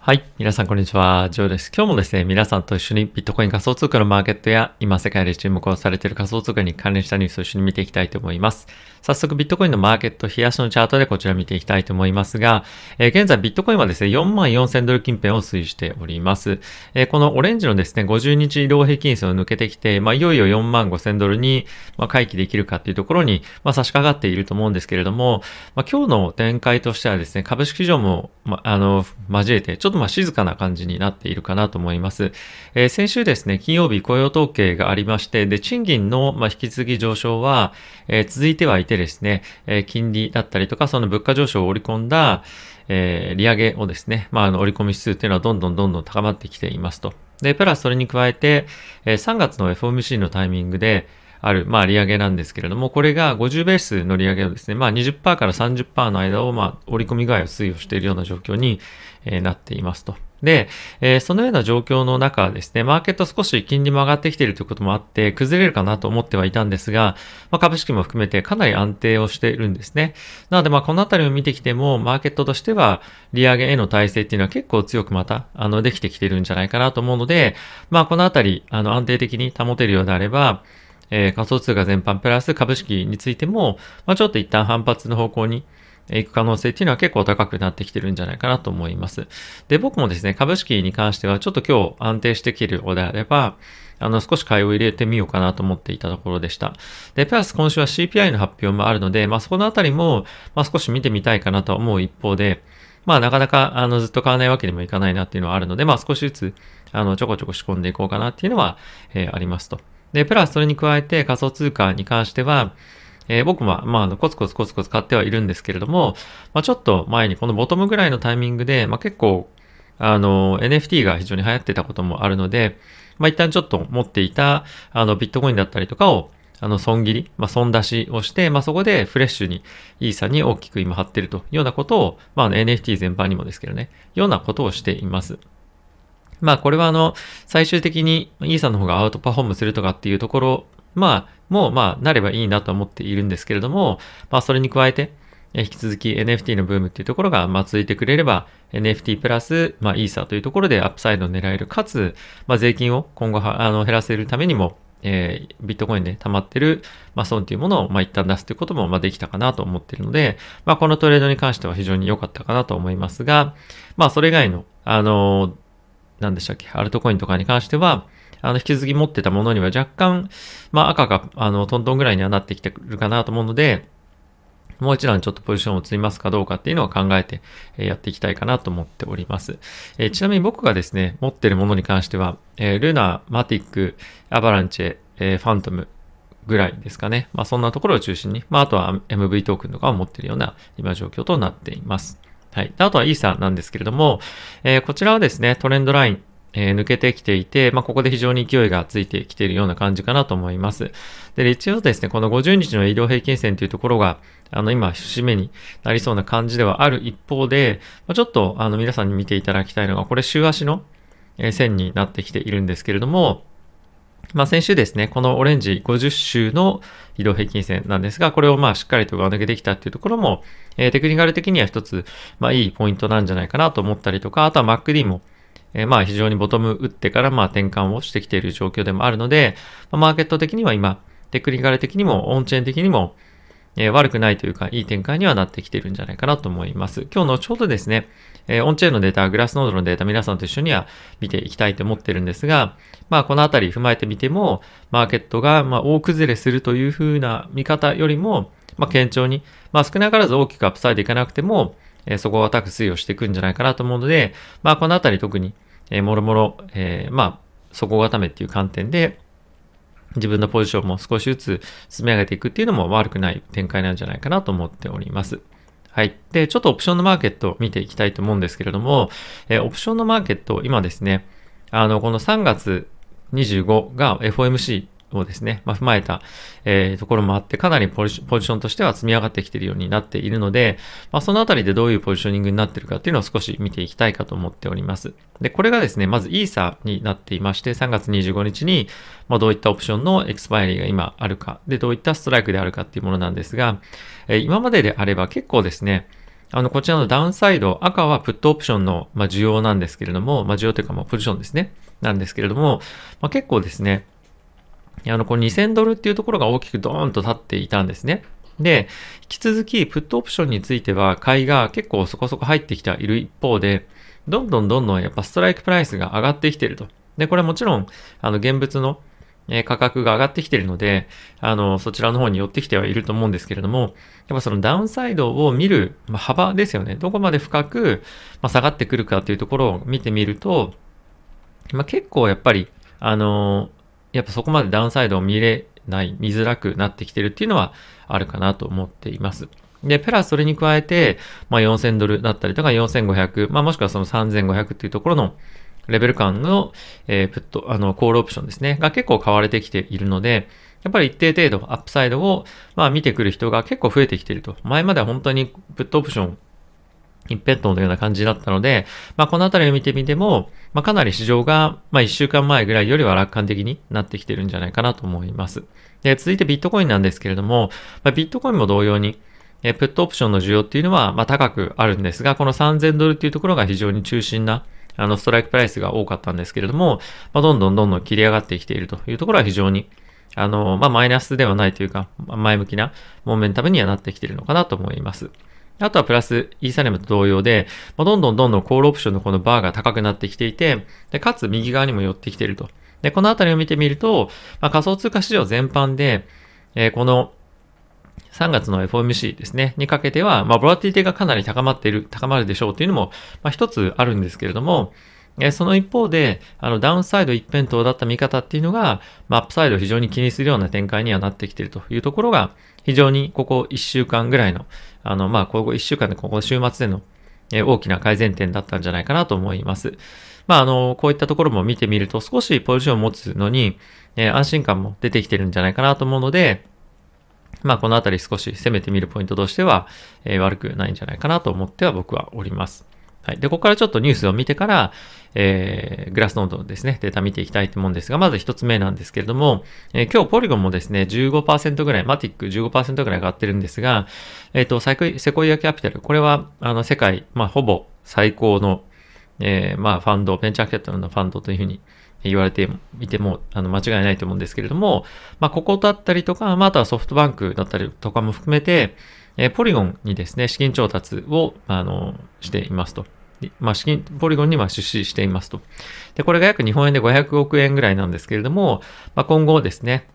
はい。皆さん、こんにちは。ジョーです。今日もですね、皆さんと一緒にビットコイン仮想通貨のマーケットや、今世界で注目をされている仮想通貨に関連したニュースを一緒に見ていきたいと思います。早速、ビットコインのマーケット、冷やしのチャートでこちら見ていきたいと思いますが、えー、現在ビットコインはですね、4万4000ドル近辺を推移しております。えー、このオレンジのですね、50日移動平均線を抜けてきて、まあ、いよいよ4万5000ドルに、まあ、回帰できるかっていうところに、まあ、差し掛かっていると思うんですけれども、まあ、今日の展開としてはですね、株式市場も、まあ、あの、交えて、ょっとまあ静かな感じになっているかなと思います。えー、先週ですね、金曜日雇用統計がありまして、で、賃金の、まあ、引き継ぎ上昇は、えー、続いてはいてですね、えー、金利だったりとか、その物価上昇を織り込んだ、えー、利上げをですね、まあ、あの、織り込み指数っていうのはどんどんどんどん高まってきていますと。で、プラスそれに加えて、えー、3月の FOMC のタイミングで、ある、まあ、利上げなんですけれども、これが50ベースの利上げをですね、まあ、20%から30%の間を、まあ、織り込み具合を推移しているような状況に、え、なっていますと。で、えー、そのような状況の中ですね、マーケット少し金利も上がってきているということもあって、崩れるかなと思ってはいたんですが、まあ、株式も含めてかなり安定をしているんですね。なので、まあ、このあたりを見てきても、マーケットとしては、利上げへの体制っていうのは結構強くまた、あの、できてきているんじゃないかなと思うので、まあ、このあたり、あの、安定的に保てるようであれば、えー、仮想通貨全般プラス株式についても、まあ、ちょっと一旦反発の方向に、行く可能性っていうのは結構高くなってきてるんじゃないかなと思います。で、僕もですね、株式に関してはちょっと今日安定してきるのであれば、あの、少し買いを入れてみようかなと思っていたところでした。で、プラス今週は CPI の発表もあるので、まあそこのあたりも、まあ少し見てみたいかなと思う一方で、まあなかなか、あの、ずっと買わないわけにもいかないなっていうのはあるので、まあ少しずつ、あの、ちょこちょこ仕込んでいこうかなっていうのは、えー、ありますと。で、プラスそれに加えて仮想通貨に関しては、えー、僕は、まあ、コツコツコツコツ買ってはいるんですけれども、まあ、ちょっと前にこのボトムぐらいのタイミングで、まあ、結構、あの、NFT が非常に流行ってたこともあるので、まあ、一旦ちょっと持っていた、あの、ビットコインだったりとかを、あの、損切り、まあ、損出しをして、まあ、そこでフレッシュに、イーサに大きく今貼ってるというようなことを、まあ、NFT 全般にもですけどね、ようなことをしています。まあ、これはあの、最終的にイーサの方がアウトパフォームするとかっていうところまあ、もうまあ、なればいいなと思っているんですけれども、まあ、それに加えて、引き続き NFT のブームっていうところが、まあ、続いてくれれば、NFT プラス、まあ、イーサーというところでアップサイドを狙える。かつ、まあ、税金を今後、あの、減らせるためにも、えー、ビットコインで溜まってる、まあ、損というものを、まあ、一旦出すということも、まあ、できたかなと思っているので、まあ、このトレードに関しては非常に良かったかなと思いますが、まあ、それ以外の、あのー、何でしたっけ、アルトコインとかに関しては、あの、引き継ぎ持ってたものには若干、まあ赤が、あの、トントンぐらいにはなってきてるかなと思うので、もう一段ちょっとポジションを積みますかどうかっていうのを考えてやっていきたいかなと思っております。えちなみに僕がですね、持ってるものに関しては、えルナ、マティック、アバランチェ、えファントムぐらいですかね。まあそんなところを中心に、まああとは MV トークンとかを持ってるような今状況となっています。はい。あとはイーサなんですけれども、えー、こちらはですね、トレンドライン、えー、抜けてきていて、まあ、ここで非常に勢いがついてきているような感じかなと思います。で、一応ですね、この50日の移動平均線というところが、あの、今、節目になりそうな感じではある一方で、ま、ちょっと、あの、皆さんに見ていただきたいのが、これ、週足の線になってきているんですけれども、まあ、先週ですね、このオレンジ50週の移動平均線なんですが、これをまあしっかりと上抜けてきたっていうところも、えー、テクニカル的には一つ、まあいいポイントなんじゃないかなと思ったりとか、あとは MacD も、えー、まあ非常にボトム打ってからまあ転換をしてきている状況でもあるので、まあ、マーケット的には今、テクニカル的にもオンチェーン的にも、えー、悪くないというか、いい展開にはなってきているんじゃないかなと思います。今日のちょうどですね、えー、オンチェーンのデータ、グラスノードのデータ、皆さんと一緒には見ていきたいと思ってるんですが、まあ、このあたり踏まえてみても、マーケットが、まあ、大崩れするというふうな見方よりも、まあ、堅調に、まあ、少なからず大きくアップサイドいかなくても、えー、そこを高く推移をしていくんじゃないかなと思うので、まあ、このあたり特に、えー、もろもろ、えー、まあ、底固めっていう観点で、自分のポジションも少しずつ積み上げていくっていうのも悪くない展開なんじゃないかなと思っております。はい。で、ちょっとオプションのマーケットを見ていきたいと思うんですけれども、え、オプションのマーケット、今ですね、あの、この3月25が FOMC をですね、まあ、踏まえた、えー、ところもあって、かなりポジションとしては積み上がってきているようになっているので、まあ、そのあたりでどういうポジショニングになっているかっていうのを少し見ていきたいかと思っております。で、これがですね、まずイーサになっていまして、3月25日に、まあ、どういったオプションのエクスパイリーが今あるか、で、どういったストライクであるかっていうものなんですが、えー、今までであれば結構ですね、あの、こちらのダウンサイド、赤はプットオプションの、まあ、需要なんですけれども、まあ、需要というか、まあ、ポジションですね。なんですけれども、まあ、結構ですね、あの、この2000ドルっていうところが大きくドーンと立っていたんですね。で、引き続き、プットオプションについては、買いが結構そこそこ入ってきている一方で、どんどんどんどんやっぱストライクプライスが上がってきてると。で、これはもちろん、あの、現物の価格が上がってきているので、あの、そちらの方に寄ってきてはいると思うんですけれども、やっぱそのダウンサイドを見る、ま幅ですよね。どこまで深く、まあ下がってくるかというところを見てみると、まあ、結構やっぱり、あのやっぱそこまでダウンサイドを見れない、見づらくなってきてるっていうのはあるかなと思っています。で、プラスそれに加えて、まあ、4000ドルだったりとか4500、まあ、もしくはその3500っていうところの、レベル感の、えー、プット、あの、コールオプションですね、が結構買われてきているので、やっぱり一定程度アップサイドを、まあ見てくる人が結構増えてきていると。前までは本当にプットオプション一辺倒のような感じだったので、まあこのあたりを見てみても、まあかなり市場が、まあ一週間前ぐらいよりは楽観的になってきてるんじゃないかなと思います。で、続いてビットコインなんですけれども、まあ、ビットコインも同様に、えプットオプションの需要っていうのは、まあ高くあるんですが、この3000ドルっていうところが非常に中心なあの、ストライクプライスが多かったんですけれども、まあ、どんどんどんどん切り上がってきているというところは非常に、あの、まあ、マイナスではないというか、前向きなモーメンタムにはなってきているのかなと思います。あとはプラス、イーサリアムと同様で、まあ、どんどんどんどんコールオプションのこのバーが高くなってきていて、で、かつ右側にも寄ってきていると。で、このあたりを見てみると、まあ、仮想通貨市場全般で、えー、この3月の FOMC ですね、にかけては、まあ、ボラティティがかなり高まっている、高まるでしょうというのも、まあ、一つあるんですけれども、その一方で、あの、ダウンサイド一辺倒だった見方っていうのが、まあ、アップサイドを非常に気にするような展開にはなってきているというところが、非常にここ1週間ぐらいの、あの、まあ、ここ1週間でここ週末での、え大きな改善点だったんじゃないかなと思います。まあ、あの、こういったところも見てみると、少しポジションを持つのに、え安心感も出てきてるんじゃないかなと思うので、まあ、このあたり少し攻めてみるポイントとしては、え、悪くないんじゃないかなと思っては僕はおります。はい。で、ここからちょっとニュースを見てから、えー、グラスノードのですね、データ見ていきたいと思うんですが、まず一つ目なんですけれども、えー、今日ポリゴンもですね、15%ぐらい、マティック15%ぐらい上がってるんですが、えっ、ー、と、サイコイ、セコイアキャピタル、これは、あの、世界、まあ、ほぼ最高の、えー、まあ、ファンド、ベンチャーキャピタルのファンドというふうに言われていても、あの、間違いないと思うんですけれども、まあ、ここだったりとか、まあ、あとはソフトバンクだったりとかも含めて、えー、ポリゴンにですね、資金調達を、あの、していますと。まあ、資金、ポリゴンには出資していますと。で、これが約日本円で500億円ぐらいなんですけれども、まあ、今後ですね、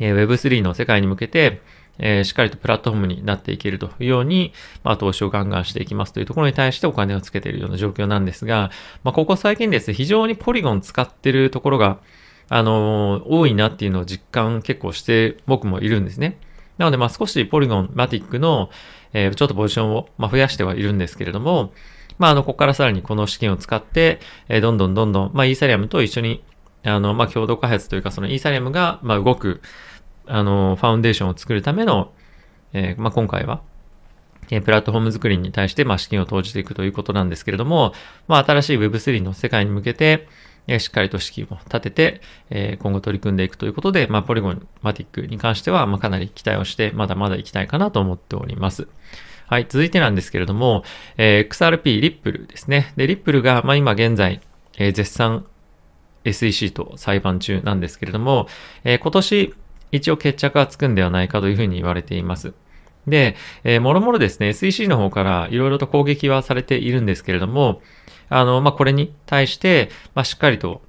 えー、Web3 の世界に向けて、えー、しっかりとプラットフォームになっていけるというように、まあ、投資をガンガンしていきますというところに対してお金をつけているような状況なんですが、まあ、ここ最近ですね、非常にポリゴン使ってるところが、あのー、多いなっていうのを実感結構して僕もいるんですね。なので、まあ、少しポリゴン、マティックの、えー、ちょっとポジションを、まあ、増やしてはいるんですけれども、まあ、あの、ここからさらにこの資金を使って、え、どんどんどんどん、まあ、イーサリアムと一緒に、あの、まあ、共同開発というか、そのイーサリアムが、まあ、動く、あの、ファウンデーションを作るための、えー、まあ、今回は、えプラットフォーム作りに対して、まあ、資金を投じていくということなんですけれども、まあ、新しい Web3 の世界に向けて、えしっかりと資金を立てて、え今後取り組んでいくということで、まあ、ポリゴンマティックに関しては、まあ、かなり期待をして、まだまだ行きたいかなと思っております。はい、続いてなんですけれども、えー、XRP リップルですね。で、リップルが、まあ、今現在、えー、絶賛 SEC と裁判中なんですけれども、えー、今年一応決着がつくんではないかというふうに言われています。で、えー、もろもろですね、SEC の方からいろいろと攻撃はされているんですけれども、あの、まあ、これに対して、まあ、しっかりと、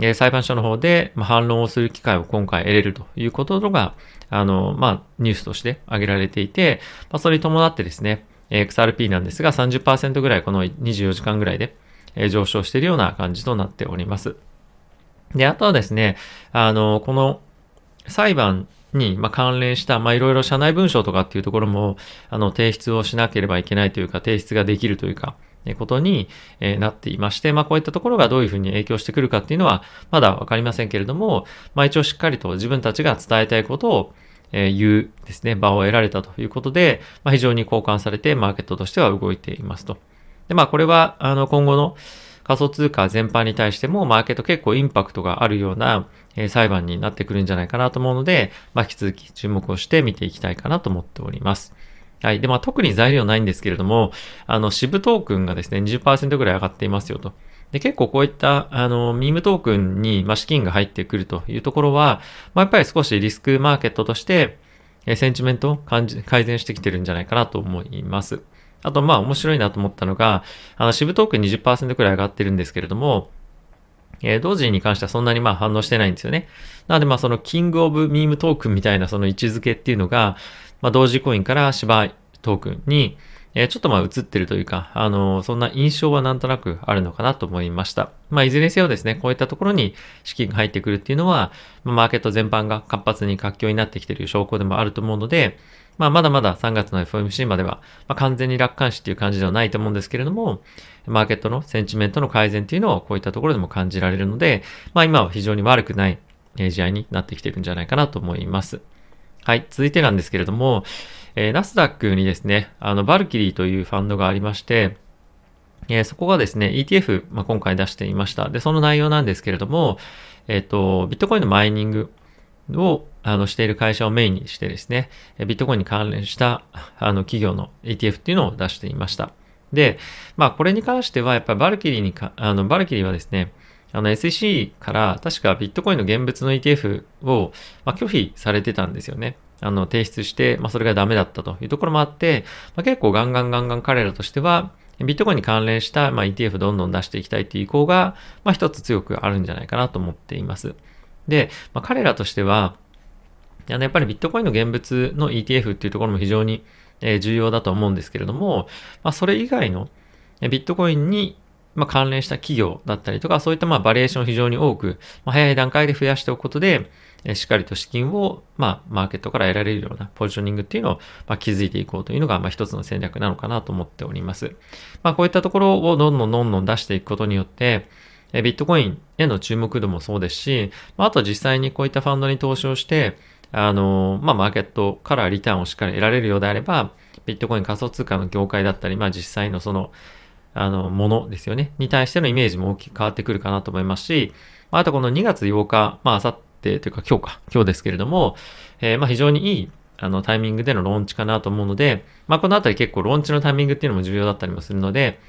え、裁判所の方で、ま、反論をする機会を今回得れるということが、あの、まあ、ニュースとして挙げられていて、まあ、それに伴ってですね、XRP なんですが30%ぐらいこの24時間ぐらいで上昇しているような感じとなっております。で、あとはですね、あの、この裁判に、関連した、ま、いろいろ社内文書とかっていうところも、あの、提出をしなければいけないというか、提出ができるというか、ことに、なっていまして、まあ、こういったところがどういうふうに影響してくるかっていうのは、まだわかりませんけれども、まあ、一応しっかりと自分たちが伝えたいことを、言うですね、場を得られたということで、まあ、非常に交換されて、マーケットとしては動いていますと。で、まあ、これは、あの、今後の仮想通貨全般に対しても、マーケット結構インパクトがあるような、裁判になってくるんじゃないかなと思うので、まあ、引き続き注目をして見ていきたいかなと思っております。はい。で、まあ特に材料ないんですけれども、あの、支部トークンがですね、20%ぐらい上がっていますよと。で、結構こういった、あの、ミームトークンに、まあ、資金が入ってくるというところは、まあ、やっぱり少しリスクマーケットとして、えセンチメントを感じ、改善してきてるんじゃないかなと思います。あと、まあ、面白いなと思ったのが、あの、支部トークン20%くらい上がってるんですけれども、えー、同時に関してはそんなにまあ反応してないんですよね。なのでまあそのキングオブミームトークンみたいなその位置づけっていうのが、まあ同時コインから芝トークンに、えー、ちょっとまあ映ってるというか、あのー、そんな印象はなんとなくあるのかなと思いました。まあいずれにせよですね、こういったところに資金が入ってくるっていうのは、マーケット全般が活発に活況になってきている証拠でもあると思うので、まあ、まだまだ3月の FOMC までは、まあ、完全に楽観視っていう感じではないと思うんですけれども、マーケットのセンチメントの改善っていうのをこういったところでも感じられるので、まあ、今は非常に悪くない試合になってきてるんじゃないかなと思います。はい。続いてなんですけれども、えー、ナスダックにですね、あの、バルキリーというファンドがありまして、えー、そこがですね、ETF、まあ、今回出していました。で、その内容なんですけれども、えっ、ー、と、ビットコインのマイニングをあのしている会社をメインにしてですね、ビットコインに関連したあの企業の ETF っていうのを出していました。で、まあこれに関してはやっぱりバルキリーにか、あのバルキリーはですね、あの SEC から確かビットコインの現物の ETF を、まあ、拒否されてたんですよね。あの提出して、まあそれがダメだったというところもあって、まあ、結構ガンガンガンガン彼らとしては、ビットコインに関連した、まあ、ETF どんどん出していきたいっていう意向が、まあ、一つ強くあるんじゃないかなと思っています。で、まあ、彼らとしては、あのやっぱりビットコインの現物の ETF っていうところも非常に重要だと思うんですけれども、まあ、それ以外のビットコインにま関連した企業だったりとか、そういったまあバリエーションを非常に多く、早い段階で増やしておくことで、しっかりと資金を、まあ、マーケットから得られるようなポジショニングっていうのを、まあ、築いていこうというのが、まあ、一つの戦略なのかなと思っております。まあ、こういったところをどんどんどんどん出していくことによって、ビットコインへの注目度もそうですし、まあ、あと実際にこういったファンドに投資をして、あの、まあ、マーケットからリターンをしっかり得られるようであれば、ビットコイン仮想通貨の業界だったり、まあ、実際のその、あの、ものですよね。に対してのイメージも大きく変わってくるかなと思いますし、あとこの2月8日、まあ、あさってというか今日か、今日ですけれども、えー、まあ、非常にいい、あの、タイミングでのローンチかなと思うので、まあ、このあたり結構ローンチのタイミングっていうのも重要だったりもするので、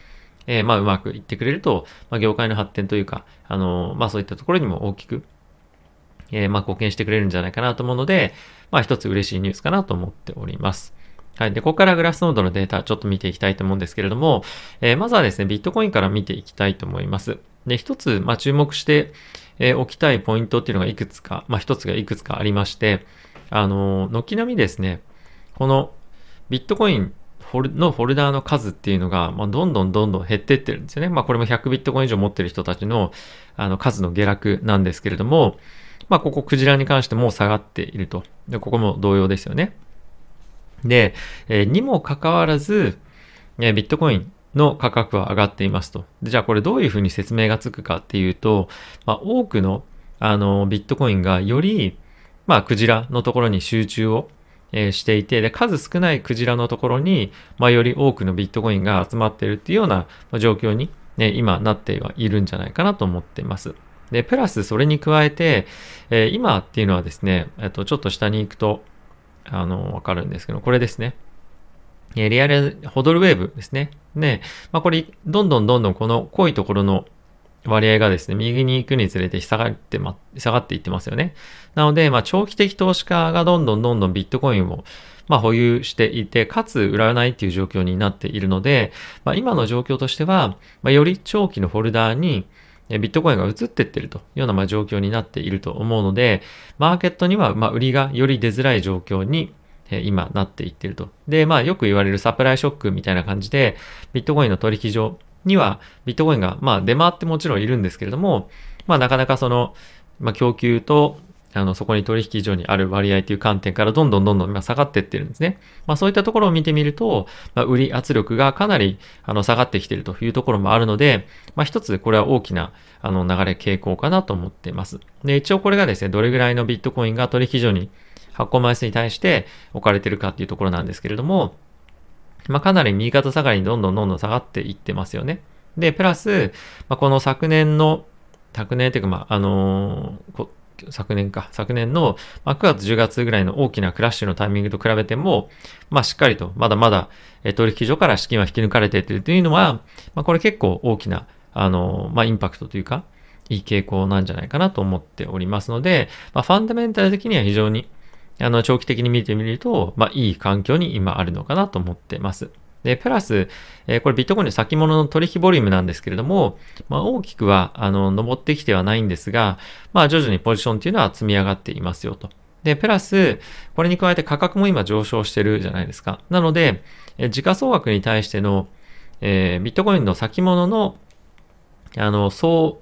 えー、まあ、うまくいってくれると、まあ、業界の発展というか、あの、まあ、そういったところにも大きくえー、まあ、貢献してくれるんじゃないかなと思うので、まあ、一つ嬉しいニュースかなと思っております。はい。で、ここからグラスノードのデータちょっと見ていきたいと思うんですけれども、えー、まずはですね、ビットコインから見ていきたいと思います。で、一つ、まあ、注目して、えー、置きたいポイントっていうのがいくつか、まあ、一つがいくつかありまして、あの、軒並みですね、このビットコインのフォルダーの数っていうのが、まあ、どんどんどんどん減ってってるんですよね。まあ、これも100ビットコイン以上持ってる人たちの、あの、数の下落なんですけれども、まあ、ここクジラに関しても下がっていると。で、ここも同様ですよね。で、えー、にもかかわらず、えー、ビットコインの価格は上がっていますと。でじゃあこれどういうふうに説明がつくかっていうと、まあ、多くのあのビットコインがより、まあ、クジラのところに集中を、えー、していて、で、数少ないクジラのところに、まあ、より多くのビットコインが集まっているっていうような状況に、ね、今なってはいるんじゃないかなと思っています。で、プラスそれに加えて、えー、今っていうのはですね、えっと、ちょっと下に行くと、あの、わかるんですけど、これですね。えリアル、ホドルウェーブですね。で、まあ、これ、どんどんどんどんこの濃いところの割合がですね、右に行くにつれて下がってま、下がっていってますよね。なので、まあ、長期的投資家がどんどんどんどんビットコインを、まあ、保有していて、かつ売らないっていう状況になっているので、まあ、今の状況としては、まあ、より長期のフォルダーに、ビットコインが移ってってるというようなま状況になっていると思うので、マーケットにはま売りがより出づらい状況に今なっていってると。で、まあよく言われるサプライショックみたいな感じで、ビットコインの取引所にはビットコインがまあ出回ってもちろんいるんですけれども、まあなかなかその、まあ供給とあの、そこに取引所にある割合という観点からどんどんどんどん今下がっていってるんですね。まあそういったところを見てみると、まあ、売り圧力がかなりあの下がってきているというところもあるので、まあ一つこれは大きなあの流れ傾向かなと思っています。で、一応これがですね、どれぐらいのビットコインが取引所に発行枚数に対して置かれてるかっていうところなんですけれども、まあかなり右肩下がりにどんどんどんどん下がっていってますよね。で、プラス、まあ、この昨年の、昨年というか、まあ、あのー昨年か、昨年の、ま、9月10月ぐらいの大きなクラッシュのタイミングと比べても、まあしっかりと、まだまだ、取引所から資金は引き抜かれているというのは、まあこれ結構大きな、あの、まあインパクトというか、いい傾向なんじゃないかなと思っておりますので、まあファンダメンタル的には非常に、あの、長期的に見てみると、まあいい環境に今あるのかなと思ってます。で、プラス、えー、これビットコインの先物の取引ボリュームなんですけれども、まあ、大きくは、あの、登ってきてはないんですが、まあ、徐々にポジションっていうのは積み上がっていますよと。で、プラス、これに加えて価格も今上昇してるじゃないですか。なので、え時価総額に対しての、えー、ビットコインの先物の、あの、総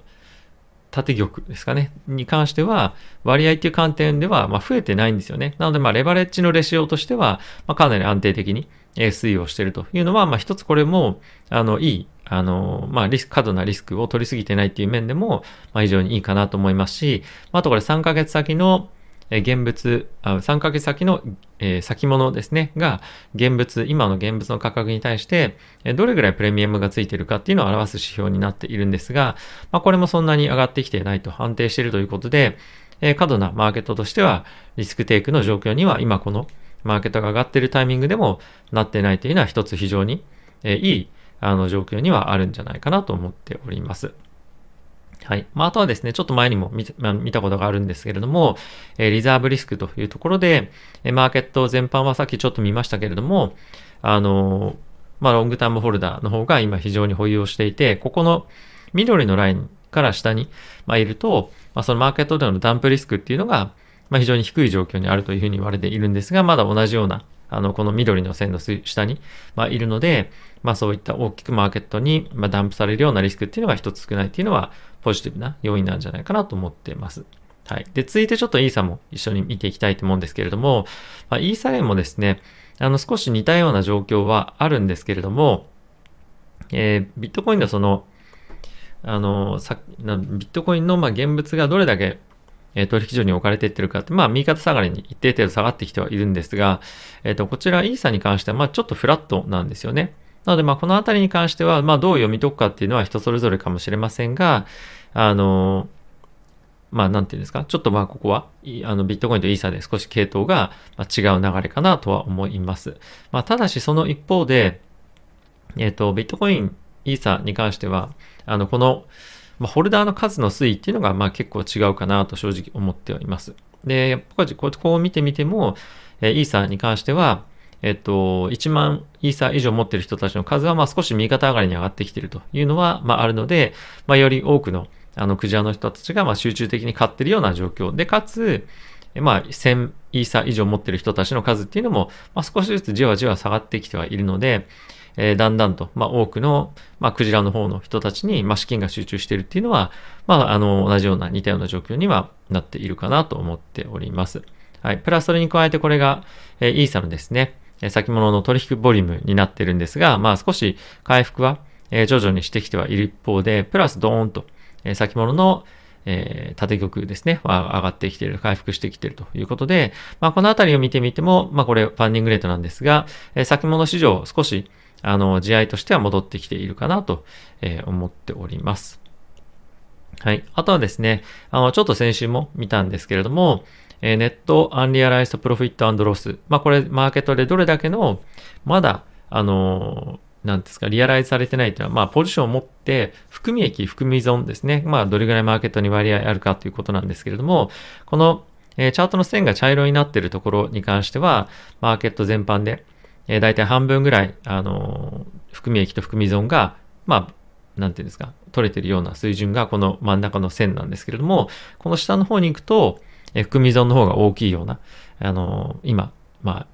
縦玉ですかね、に関しては、割合っていう観点では、まあ、増えてないんですよね。なので、まあ、レバレッジのレシオとしては、まあ、かなり安定的に、推移をしているというのは、まあ一つこれも、あの、いい、あの、まあリスク、過度なリスクを取りすぎてないっていう面でも、まあ非常にいいかなと思いますし、あとこれ3ヶ月先の、え現物、あ3ヶ月先の、え、先物ですね、が、現物、今の現物の価格に対して、どれぐらいプレミアムがついているかっていうのを表す指標になっているんですが、まあ、これもそんなに上がってきてないと安定しているということで、え、過度なマーケットとしては、リスクテイクの状況には今このマーケットが上がってるタイミングでもなってないというのは一つ非常に、えいいあの状況にはあるんじゃないかなと思っております。はい。まあ、あとはですね、ちょっと前にも見,、見たことがあるんですけれども、えリザーブリスクというところで、えマーケット全般はさっきちょっと見ましたけれども、あのまあ、ロングタームホルダーの方が今非常に保有をしていて、ここの緑のラインから下に、ま、いると、まあ、そのマーケットでのダンプリスクっていうのが、まあ、非常に低い状況にあるというふうに言われているんですが、まだ同じような、あの、この緑の線の下に、まあ、いるので、まあ、そういった大きくマーケットに、ま、ダンプされるようなリスクっていうのが一つ少ないっていうのは、ポジティブな要因なんじゃないかなと思っています。はい。で、続いてちょっとイーサも一緒に見ていきたいと思うんですけれども、まあ、イーサレンもですね、あの、少し似たような状況はあるんですけれども、えー、ビットコインのその、あの、さビットコインのま現物がどれだけえ取引所に置かれていってるかって、まあ、右肩下がりに一定程度下がってきてはいるんですが、えっ、と、こちらイーサに関しては、まあ、ちょっとフラットなんですよね。なので、まあ、このあたりに関しては、まあ、どう読み解くかっていうのは人それぞれかもしれませんが、あの、まあ、なんていうんですか、ちょっとまあ、ここは、あの、ビットコインとイーサで少し系統が違う流れかなとは思います。まあ、ただし、その一方で、えっ、と、ビットコイン、イーサに関しては、あの、この、まあ、ホルダーの数の推移っていうのが、まあ結構違うかなと正直思っております。で、僕はここを見てみても、えー、イーサーに関しては、えっと、1万イーサー以上持ってる人たちの数は、まあ少し右肩上がりに上がってきてるというのは、まああるので、まあより多くの、あの、クジラの人たちが、まあ集中的に買ってるような状況で、かつ、まあ、1000イーサー以上持ってる人たちの数っていうのも、まあ、少しずつじわじわ下がってきてはいるので、えー、だんだんと、まあ、多くの、まあ、クジラの方の人たちに、まあ、資金が集中しているっていうのは、まあ、あの、同じような、似たような状況にはなっているかなと思っております。はい。プラスそれに加えてこれが、えー、イーサのですね、え先物の取引ボリュームになってるんですが、まあ、少し回復は、えー、徐々にしてきてはいる一方で、プラスドーンと、えー、先物の、えー、縦玉ですね、は上がってきている、回復してきているということで、まあ、このあたりを見てみても、まあ、これ、 funding rate なんですが、えー、先物市場少し、あの、地合としては戻ってきているかなと、え、思っております。はい。あとはですね、あの、ちょっと先週も見たんですけれども、え、 net unrealized profit loss。まあ、これ、マーケットでどれだけの、まだ、あのー、なんですか、 realize されてないというのは、まあ、ポジションを持って、含み益、含み損ですね。まあ、どれぐらいマーケットに割合あるかということなんですけれども、この、え、チャートの線が茶色になっているところに関しては、マーケット全般で、えー、大体半分ぐらい、あのー、含み益と含み損が、まあ、なんていうんですか、取れてるような水準がこの真ん中の線なんですけれども、この下の方に行くと、えー、含み損の方が大きいような、あのー、今、まあ、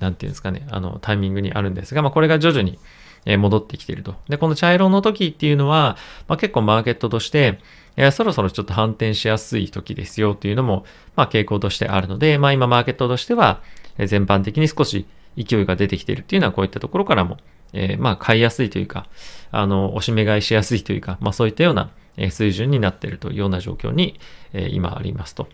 なんていうんですかね、あの、タイミングにあるんですが、まあ、これが徐々に、え戻ってきていると。で、この茶色の時っていうのは、まあ、結構マーケットとして、えそろそろちょっと反転しやすい時ですよっていうのも、まあ、傾向としてあるので、まあ、今マーケットとしては、え全般的に少し勢いが出てきているっていうのはこういったところからも、えー、まあ買いやすいというか、あの、おしめ買いしやすいというか、まあそういったような水準になっているというような状況に、えー、今ありますと。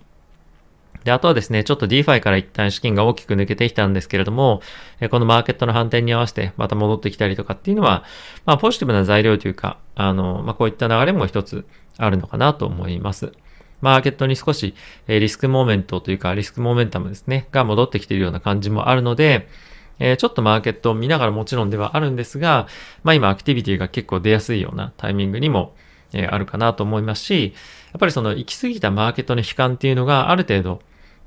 で、あとはですね、ちょっと DeFi から一旦資金が大きく抜けてきたんですけれども、このマーケットの反転に合わせてまた戻ってきたりとかっていうのは、まあポジティブな材料というか、あの、まあこういった流れも一つあるのかなと思います。マーケットに少し、リスクモーメントというか、リスクモーメンタムですね、が戻ってきているような感じもあるので、え、ちょっとマーケットを見ながらもちろんではあるんですが、まあ今アクティビティが結構出やすいようなタイミングにも、え、あるかなと思いますし、やっぱりその行き過ぎたマーケットの悲観っていうのがある程度、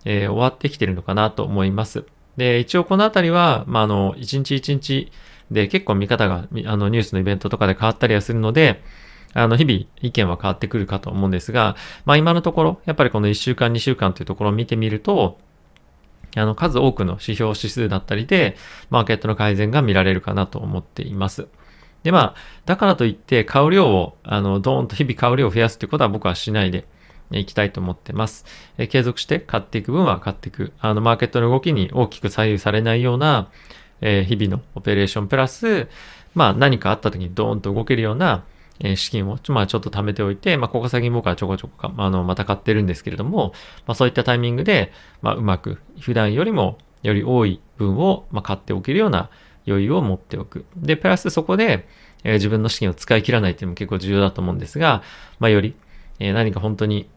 えー、終わってきてるのかなと思います。で、一応このあたりは、まああの、一日一日で結構見方が、あの、ニュースのイベントとかで変わったりはするので、あの、日々意見は変わってくるかと思うんですが、まあ今のところ、やっぱりこの1週間、2週間というところを見てみると、あの、数多くの指標指数だったりで、マーケットの改善が見られるかなと思っています。で、まあ、だからといって、買う量を、あの、ドーンと日々買う量を増やすということは僕はしないでいきたいと思ってます。え継続して買っていく分は買っていく。あの、マーケットの動きに大きく左右されないような、えー、日々のオペレーションプラス、まあ、何かあった時にドーンと動けるような、え資金を、まあ、ちょっと貯めておいて、まあ、ここ先僕はちょこちょこか、あの、また買ってるんですけれども、まあ、そういったタイミングで、まあ、うまく、普段よりもより多い分を、まあ、買っておけるような余裕を持っておく。で、プラスそこで、えー、自分の資金を使い切らないっていうのも結構重要だと思うんですが、まあ、より、えー、何か本当に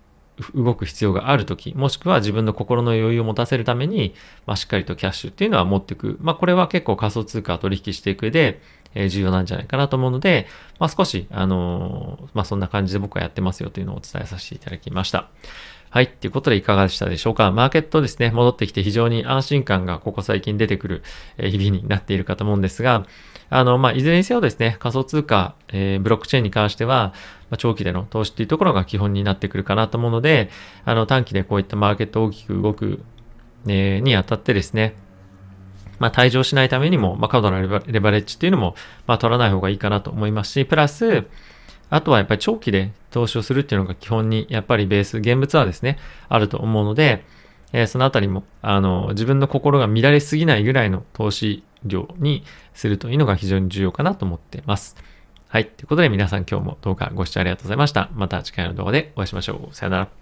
動く必要があるとき、もしくは自分の心の余裕を持たせるために、まあ、しっかりとキャッシュっていうのは持っていく。まあ、これは結構仮想通貨取引していく上で、え、重要なんじゃないかなと思うので、まあ、少し、あのー、まあ、そんな感じで僕はやってますよというのをお伝えさせていただきました。はい。ということでいかがでしたでしょうか？マーケットですね、戻ってきて非常に安心感がここ最近出てくる日々になっているかと思うんですが、あの、まあ、いずれにせよですね、仮想通貨、えー、ブロックチェーンに関しては、まあ、長期での投資っていうところが基本になってくるかなと思うので、あの、短期でこういったマーケット大きく動く、えー、にあたってですね、まあ、退場しないためにも、まあ、過度なレバレッジっていうのも、まあ、取らない方がいいかなと思いますし、プラス、あとはやっぱり長期で投資をするっていうのが基本に、やっぱりベース、現物はですね、あると思うので、えー、そのあたりも、あの、自分の心が乱れすぎないぐらいの投資量にするというのが非常に重要かなと思っています。はい。ということで皆さん今日も動画ご視聴ありがとうございました。また次回の動画でお会いしましょう。さよなら。